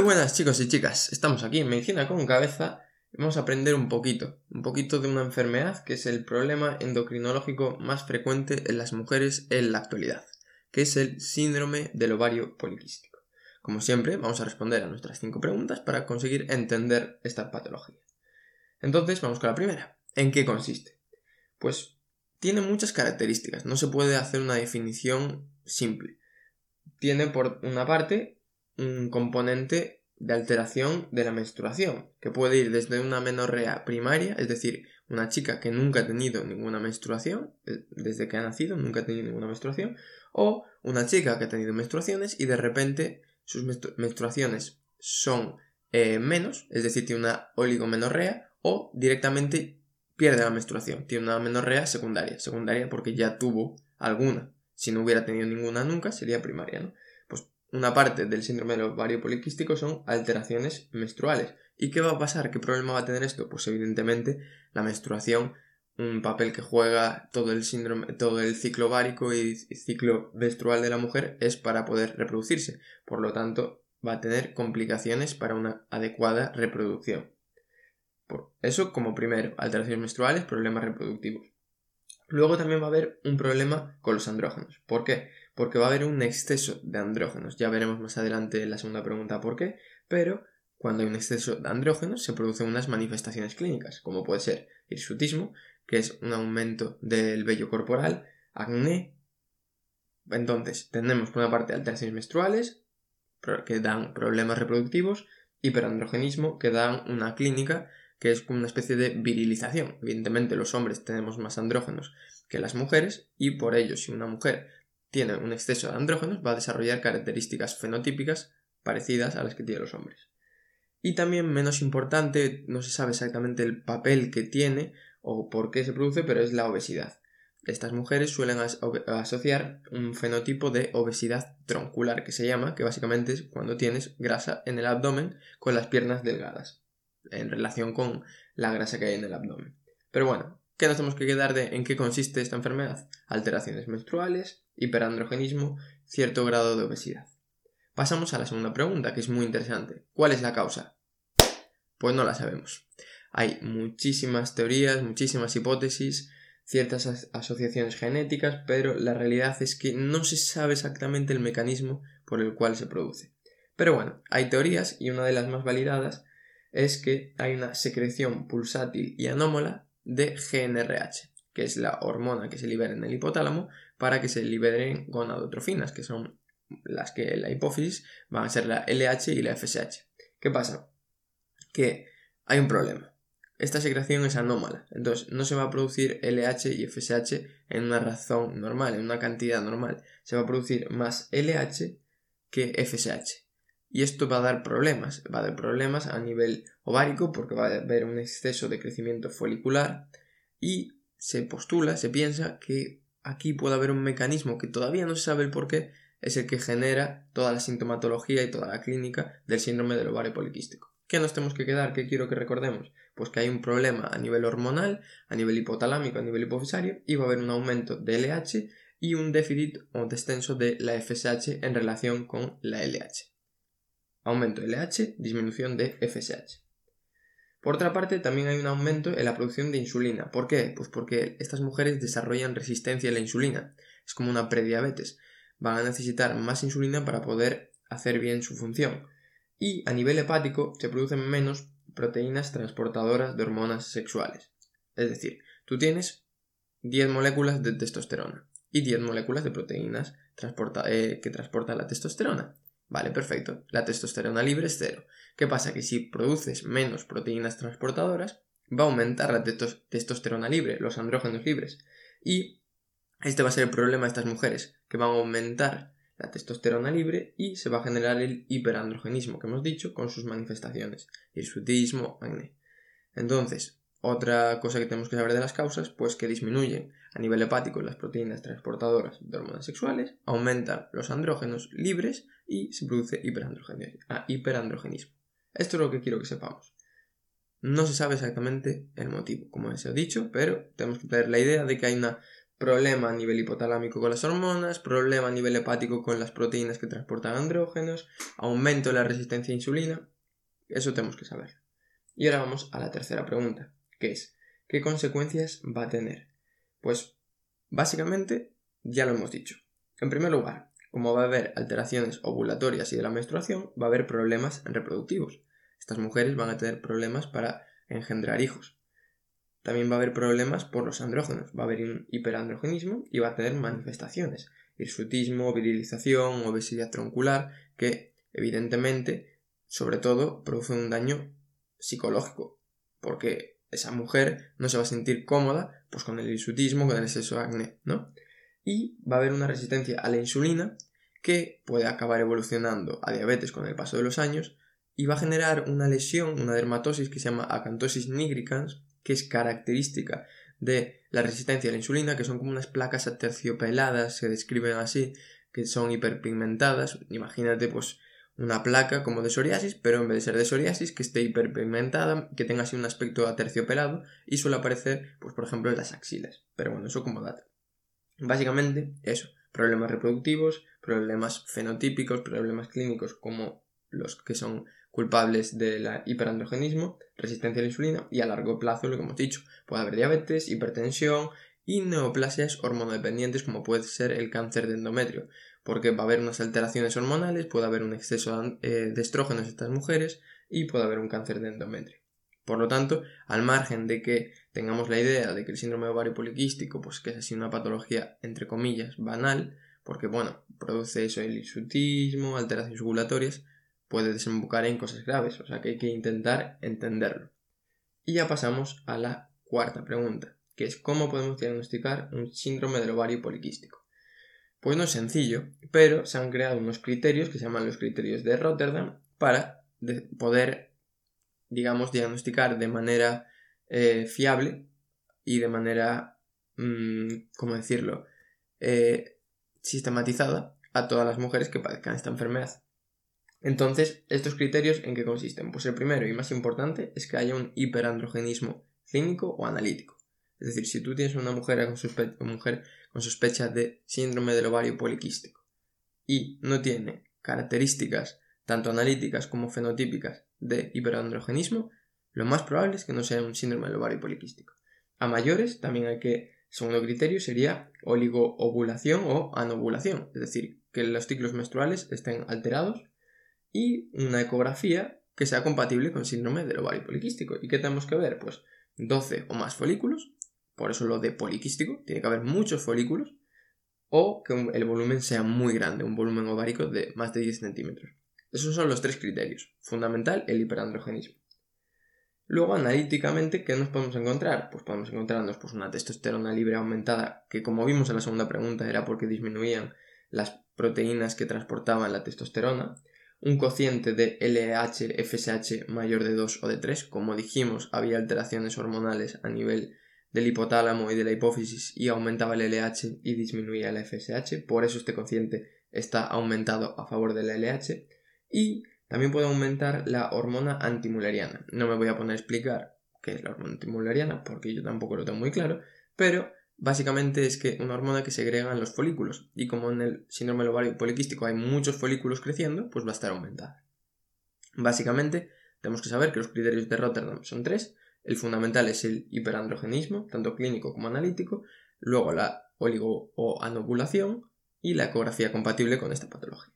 Muy buenas chicos y chicas, estamos aquí en Medicina con Cabeza vamos a aprender un poquito, un poquito de una enfermedad que es el problema endocrinológico más frecuente en las mujeres en la actualidad, que es el síndrome del ovario poliquístico. Como siempre, vamos a responder a nuestras cinco preguntas para conseguir entender esta patología. Entonces, vamos con la primera. ¿En qué consiste? Pues tiene muchas características, no se puede hacer una definición simple. Tiene por una parte un componente de alteración de la menstruación, que puede ir desde una menorrea primaria, es decir, una chica que nunca ha tenido ninguna menstruación, eh, desde que ha nacido nunca ha tenido ninguna menstruación, o una chica que ha tenido menstruaciones y de repente sus menstruaciones son eh, menos, es decir, tiene una oligomenorrea, o directamente pierde la menstruación, tiene una menorrea secundaria, secundaria porque ya tuvo alguna, si no hubiera tenido ninguna nunca sería primaria, ¿no? Una parte del síndrome del ovario poliquístico son alteraciones menstruales. ¿Y qué va a pasar? ¿Qué problema va a tener esto? Pues evidentemente la menstruación, un papel que juega todo el síndrome, todo el ciclo ovárico y ciclo menstrual de la mujer es para poder reproducirse. Por lo tanto, va a tener complicaciones para una adecuada reproducción. Por eso, como primero, alteraciones menstruales, problemas reproductivos. Luego también va a haber un problema con los andrógenos. ¿Por qué? Porque va a haber un exceso de andrógenos. Ya veremos más adelante en la segunda pregunta por qué, pero cuando hay un exceso de andrógenos se producen unas manifestaciones clínicas, como puede ser hirsutismo, que es un aumento del vello corporal, acné. Entonces, tenemos por una parte alteraciones menstruales, que dan problemas reproductivos, hiperandrogenismo, que dan una clínica que es una especie de virilización. Evidentemente, los hombres tenemos más andrógenos que las mujeres, y por ello, si una mujer tiene un exceso de andrógenos, va a desarrollar características fenotípicas parecidas a las que tienen los hombres. Y también, menos importante, no se sabe exactamente el papel que tiene o por qué se produce, pero es la obesidad. Estas mujeres suelen asociar un fenotipo de obesidad troncular, que se llama, que básicamente es cuando tienes grasa en el abdomen con las piernas delgadas, en relación con la grasa que hay en el abdomen. Pero bueno, ¿Qué nos tenemos que quedar de en qué consiste esta enfermedad? Alteraciones menstruales, hiperandrogenismo, cierto grado de obesidad. Pasamos a la segunda pregunta, que es muy interesante. ¿Cuál es la causa? Pues no la sabemos. Hay muchísimas teorías, muchísimas hipótesis, ciertas asociaciones genéticas, pero la realidad es que no se sabe exactamente el mecanismo por el cual se produce. Pero bueno, hay teorías y una de las más validadas es que hay una secreción pulsátil y anómala de GNRH, que es la hormona que se libera en el hipotálamo para que se liberen gonadotrofinas, que son las que la hipófisis van a ser la LH y la FSH. ¿Qué pasa? Que hay un problema. Esta secreción es anómala, entonces no se va a producir LH y FSH en una razón normal, en una cantidad normal. Se va a producir más LH que FSH. Y esto va a dar problemas, va a dar problemas a nivel ovárico porque va a haber un exceso de crecimiento folicular y se postula, se piensa que aquí puede haber un mecanismo que todavía no se sabe el por qué, es el que genera toda la sintomatología y toda la clínica del síndrome del ovario poliquístico. ¿Qué nos tenemos que quedar? ¿Qué quiero que recordemos? Pues que hay un problema a nivel hormonal, a nivel hipotalámico, a nivel hipofisario y va a haber un aumento de LH y un déficit o descenso de la FSH en relación con la LH aumento de LH, disminución de FSH. Por otra parte, también hay un aumento en la producción de insulina. ¿Por qué? Pues porque estas mujeres desarrollan resistencia a la insulina. Es como una prediabetes. Van a necesitar más insulina para poder hacer bien su función. Y a nivel hepático se producen menos proteínas transportadoras de hormonas sexuales. Es decir, tú tienes 10 moléculas de testosterona y 10 moléculas de proteínas eh, que transportan la testosterona. Vale, perfecto. La testosterona libre es cero. ¿Qué pasa? Que si produces menos proteínas transportadoras, va a aumentar la testosterona libre, los andrógenos libres. Y este va a ser el problema de estas mujeres, que van a aumentar la testosterona libre y se va a generar el hiperandrogenismo que hemos dicho con sus manifestaciones, hirsutismo, acné. Entonces, otra cosa que tenemos que saber de las causas, pues que disminuyen a nivel hepático las proteínas transportadoras de hormonas sexuales, aumentan los andrógenos libres y se produce ah, hiperandrogenismo. Esto es lo que quiero que sepamos. No se sabe exactamente el motivo, como les he dicho, pero tenemos que tener la idea de que hay una problema a nivel hipotalámico con las hormonas, problema a nivel hepático con las proteínas que transportan andrógenos, aumento de la resistencia a insulina. Eso tenemos que saber. Y ahora vamos a la tercera pregunta, que es, ¿qué consecuencias va a tener? Pues básicamente ya lo hemos dicho. En primer lugar, como va a haber alteraciones ovulatorias y de la menstruación, va a haber problemas reproductivos. Estas mujeres van a tener problemas para engendrar hijos. También va a haber problemas por los andrógenos, va a haber un hiperandrogenismo y va a tener manifestaciones, hirsutismo, virilización, obesidad troncular, que evidentemente, sobre todo, producen un daño psicológico, porque esa mujer no se va a sentir cómoda pues con el hirsutismo, con el exceso de acné, ¿no? Y va a haber una resistencia a la insulina que puede acabar evolucionando a diabetes con el paso de los años y va a generar una lesión, una dermatosis que se llama acantosis nigricans, que es característica de la resistencia a la insulina, que son como unas placas aterciopeladas, se describen así, que son hiperpigmentadas. Imagínate, pues, una placa como de psoriasis, pero en vez de ser de psoriasis, que esté hiperpigmentada, que tenga así un aspecto aterciopelado y suele aparecer, pues, por ejemplo, en las axilas. Pero bueno, eso como data. Básicamente, eso. Problemas reproductivos, problemas fenotípicos, problemas clínicos como los que son culpables del hiperandrogenismo, resistencia a la insulina y a largo plazo, lo que hemos dicho, puede haber diabetes, hipertensión y neoplasias hormonodependientes como puede ser el cáncer de endometrio, porque va a haber unas alteraciones hormonales, puede haber un exceso eh, de estrógenos en estas mujeres y puede haber un cáncer de endometrio. Por lo tanto, al margen de que tengamos la idea de que el síndrome ovario poliquístico, pues que es así una patología entre comillas banal, porque bueno, produce eso el hirsutismo, alteraciones ovulatorias, puede desembocar en cosas graves, o sea que hay que intentar entenderlo. Y ya pasamos a la cuarta pregunta, que es cómo podemos diagnosticar un síndrome del ovario poliquístico. Pues no es sencillo, pero se han creado unos criterios que se llaman los criterios de Rotterdam para poder, digamos, diagnosticar de manera eh, fiable y de manera, mm, ¿cómo decirlo?, eh, sistematizada a todas las mujeres que padezcan esta enfermedad. Entonces, ¿estos criterios en qué consisten? Pues el primero y más importante es que haya un hiperandrogenismo clínico o analítico. Es decir, si tú tienes una mujer con, mujer con sospecha de síndrome del ovario poliquístico y no tiene características tanto analíticas como fenotípicas de hiperandrogenismo, lo más probable es que no sea un síndrome del ovario poliquístico. A mayores también hay que, segundo criterio, sería oligoovulación o anovulación, es decir, que los ciclos menstruales estén alterados y una ecografía que sea compatible con síndrome del ovario poliquístico. ¿Y qué tenemos que ver? Pues 12 o más folículos, por eso lo de poliquístico, tiene que haber muchos folículos, o que el volumen sea muy grande, un volumen ovárico de más de 10 centímetros. Esos son los tres criterios. Fundamental, el hiperandrogenismo. Luego, analíticamente, ¿qué nos podemos encontrar? Pues podemos encontrarnos pues, una testosterona libre aumentada, que como vimos en la segunda pregunta era porque disminuían las proteínas que transportaban la testosterona, un cociente de LH-FSH mayor de 2 o de 3. Como dijimos, había alteraciones hormonales a nivel del hipotálamo y de la hipófisis y aumentaba el LH y disminuía el FSH. Por eso este cociente está aumentado a favor del LH. Y también puede aumentar la hormona antimuleriana. No me voy a poner a explicar qué es la hormona antimuleriana porque yo tampoco lo tengo muy claro, pero básicamente es que una hormona que segrega en los folículos y como en el síndrome ovario poliquístico hay muchos folículos creciendo, pues va a estar aumentada. Básicamente tenemos que saber que los criterios de Rotterdam son tres. El fundamental es el hiperandrogenismo, tanto clínico como analítico, luego la oligo o anovulación y la ecografía compatible con esta patología.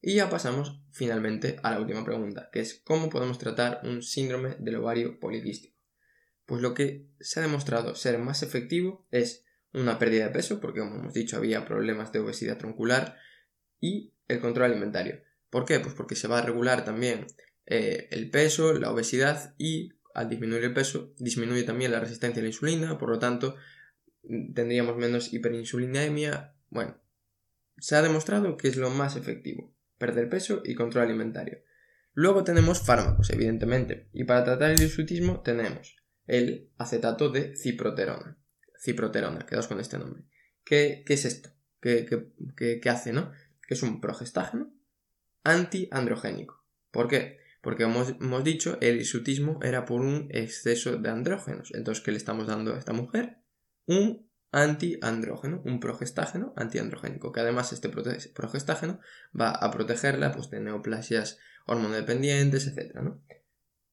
Y ya pasamos finalmente a la última pregunta, que es cómo podemos tratar un síndrome del ovario poliquístico. Pues lo que se ha demostrado ser más efectivo es una pérdida de peso, porque como hemos dicho había problemas de obesidad troncular, y el control alimentario. ¿Por qué? Pues porque se va a regular también eh, el peso, la obesidad y al disminuir el peso disminuye también la resistencia a la insulina, por lo tanto tendríamos menos hiperinsulinemia. Bueno, se ha demostrado que es lo más efectivo, perder peso y control alimentario. Luego tenemos fármacos, evidentemente, y para tratar el hirsutismo tenemos el acetato de ciproterona. Ciproterona, quedaos con este nombre. ¿Qué, es esto? ¿Qué, qué, hace, no? Es un progestágeno antiandrogénico. ¿Por qué? Porque hemos, hemos dicho, el hirsutismo era por un exceso de andrógenos. Entonces, ¿qué le estamos dando a esta mujer? Un antiandrógeno, un progestágeno antiandrogénico, que además este progestágeno va a protegerla pues, de neoplasias hormonodependientes, etc.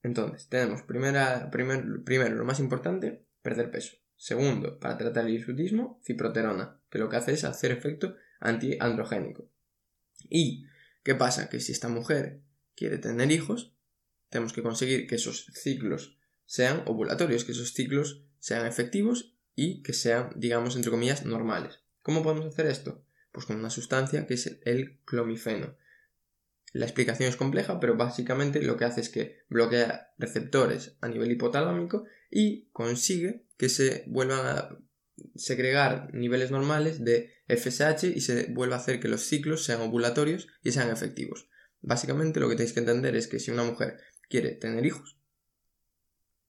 Entonces, tenemos primera, primer, primero, lo más importante, perder peso. Segundo, para tratar el hirsutismo, ciproterona, que lo que hace es hacer efecto antiandrogénico. ¿Y qué pasa? Que si esta mujer quiere tener hijos, tenemos que conseguir que esos ciclos sean ovulatorios, que esos ciclos sean efectivos y que sean, digamos, entre comillas, normales. ¿Cómo podemos hacer esto? Pues con una sustancia que es el clomifeno. La explicación es compleja, pero básicamente lo que hace es que bloquea receptores a nivel hipotalámico y consigue que se vuelvan a segregar niveles normales de FSH y se vuelva a hacer que los ciclos sean ovulatorios y sean efectivos. Básicamente lo que tenéis que entender es que si una mujer quiere tener hijos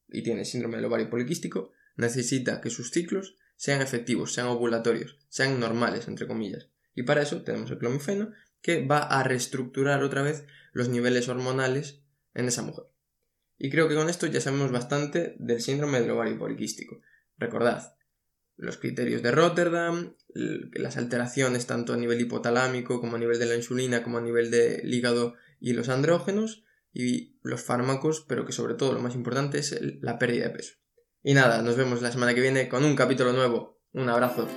y tiene síndrome del ovario poliquístico, necesita que sus ciclos sean efectivos, sean ovulatorios, sean normales, entre comillas. Y para eso tenemos el clomifeno, que va a reestructurar otra vez los niveles hormonales en esa mujer. Y creo que con esto ya sabemos bastante del síndrome del ovario poliquístico. Recordad, los criterios de Rotterdam, las alteraciones tanto a nivel hipotalámico como a nivel de la insulina, como a nivel del hígado y los andrógenos, y los fármacos, pero que sobre todo lo más importante es la pérdida de peso. Y nada, nos vemos la semana que viene con un capítulo nuevo. Un abrazo.